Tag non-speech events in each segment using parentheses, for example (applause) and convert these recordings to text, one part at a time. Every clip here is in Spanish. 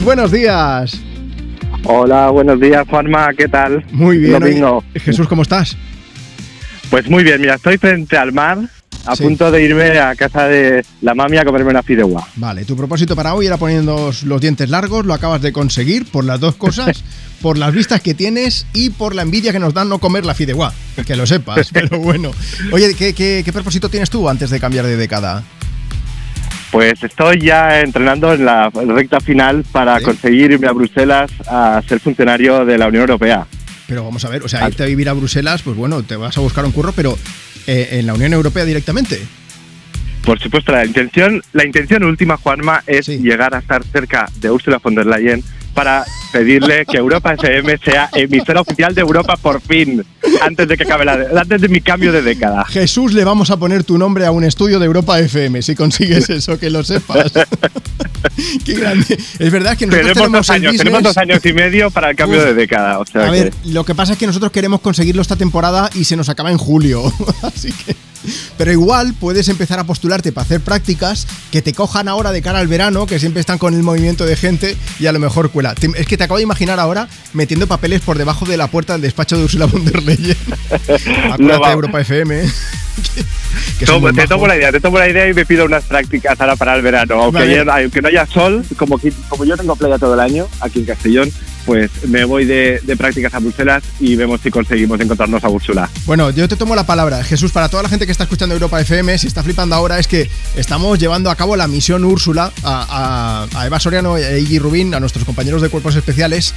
Buenos días. Hola, buenos días, Juanma, ¿qué tal? Muy bien. Domingo. Jesús, ¿cómo estás? Pues muy bien, mira, estoy frente al mar, a Sí. punto de irme a casa de la mami a comerme una fideuá. Vale, tu propósito para hoy era poniendo los dientes largos, lo acabas de conseguir por las dos cosas, (laughs) por las vistas que tienes y por la envidia que nos dan no comer la fideuá, que lo sepas, (laughs) pero bueno. Oye, ¿qué, qué, qué propósito tienes tú antes de cambiar de década? Pues estoy ya entrenando en la recta final para Sí. conseguir irme a Bruselas a ser funcionario de la Unión Europea. Pero vamos a ver, o sea, irte a vivir a Bruselas, pues bueno, te vas a buscar un curro, pero eh, en la Unión Europea directamente. Por supuesto, la intención, la intención última, Juanma, es Sí. llegar a estar cerca de Ursula von der Leyen para pedirle que Europa FM sea emisora oficial de Europa por fin, antes de que acabe la, antes de mi cambio de década. Jesús, le vamos a poner tu nombre a un estudio de Europa FM, si consigues (laughs) eso, que lo sepas. (laughs) Qué grande. Es verdad que nosotros Tenemos tenemos dos años, business- tenemos dos años y medio para el cambio Uf. de década. O sea A ver, lo que pasa es que nosotros queremos conseguirlo esta temporada y se nos acaba en julio. (laughs) Así que. Pero igual puedes empezar a postularte para hacer prácticas que te cojan ahora de cara al verano, que siempre están con el movimiento de gente y a lo mejor cuela. Es que te acabo de imaginar ahora metiendo papeles por debajo de la puerta del despacho de Ursula von der Leyen. (laughs) Acuérdate de Europa FM. (laughs) que- que muy te tomo la idea, te tomo la idea y me pido unas prácticas ahora para el verano. Aunque, Vale. haya- aunque no haya sol, como, que- como yo tengo playa todo el año aquí en Castellón, pues me voy de, prácticas a Bruselas y vemos si conseguimos encontrarnos a Úrsula. Bueno, yo te tomo la palabra. Jesús, para toda la gente que está escuchando Europa FM, si está flipando ahora, es que estamos llevando a cabo la misión Úrsula a, a- a Eva Soriano e Iggy Rubín, a nuestros compañeros de cuerpos especiales.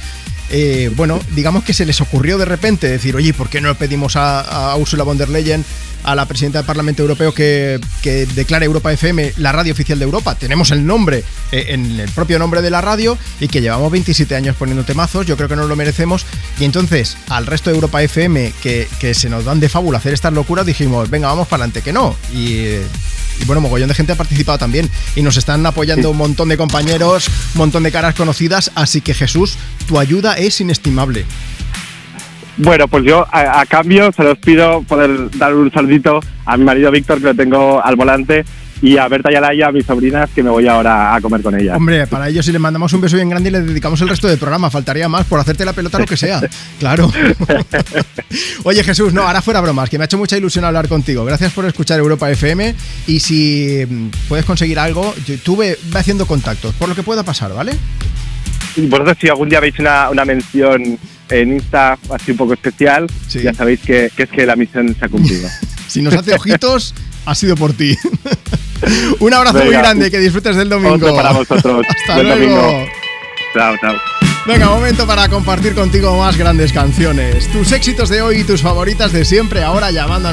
Eh, bueno, digamos que se les ocurrió de repente decir, oye, ¿por qué no pedimos a, Ursula von der Leyen, a la presidenta del Parlamento Europeo, que, declare Europa FM la radio oficial de Europa? Tenemos el nombre eh, en el propio nombre de la radio y que llevamos 27 años poniendo temazos, yo creo que nos lo merecemos. Y entonces, al resto de Europa FM, que, que se nos dan de fábula hacer estas locuras, dijimos, venga, vamos para adelante, que no. Y, eh, y bueno, mogollón de gente ha participado también. Y nos están apoyando un montón de compañeros, un montón de caras conocidas, así que Jesús, tu ayuda es inestimable. Bueno, pues yo a, a cambio se los pido poder dar un saludito a mi marido Víctor, que lo tengo al volante, y a Berta y a Laia, a mis sobrinas, que me voy ahora a comer con ellas. Hombre, para ellos si le mandamos un beso bien grande y le dedicamos el resto del programa, faltaría más por hacerte la pelota lo que sea. (laughs) Claro. (laughs) Oye Jesús, no, ahora fuera bromas, que me ha hecho mucha ilusión hablar contigo. Gracias por escuchar Europa FM y si mm, puedes conseguir algo, yo- tú ve, ve haciendo contactos, por lo que pueda pasar, ¿vale? Vosotros si algún día veis una, una mención en Insta así un poco especial, Sí. ya sabéis que, que es que la misión se ha cumplido. (laughs) Si nos hace ojitos, ha sido por ti. Un abrazo muy grande, que disfrutes del domingo. Otro para vosotros. (laughs) Hasta Buen luego. domingo. Chao, chao. Venga, momento para compartir contigo más grandes canciones. Tus éxitos de hoy y tus favoritas de siempre, ahora llamando a nuestro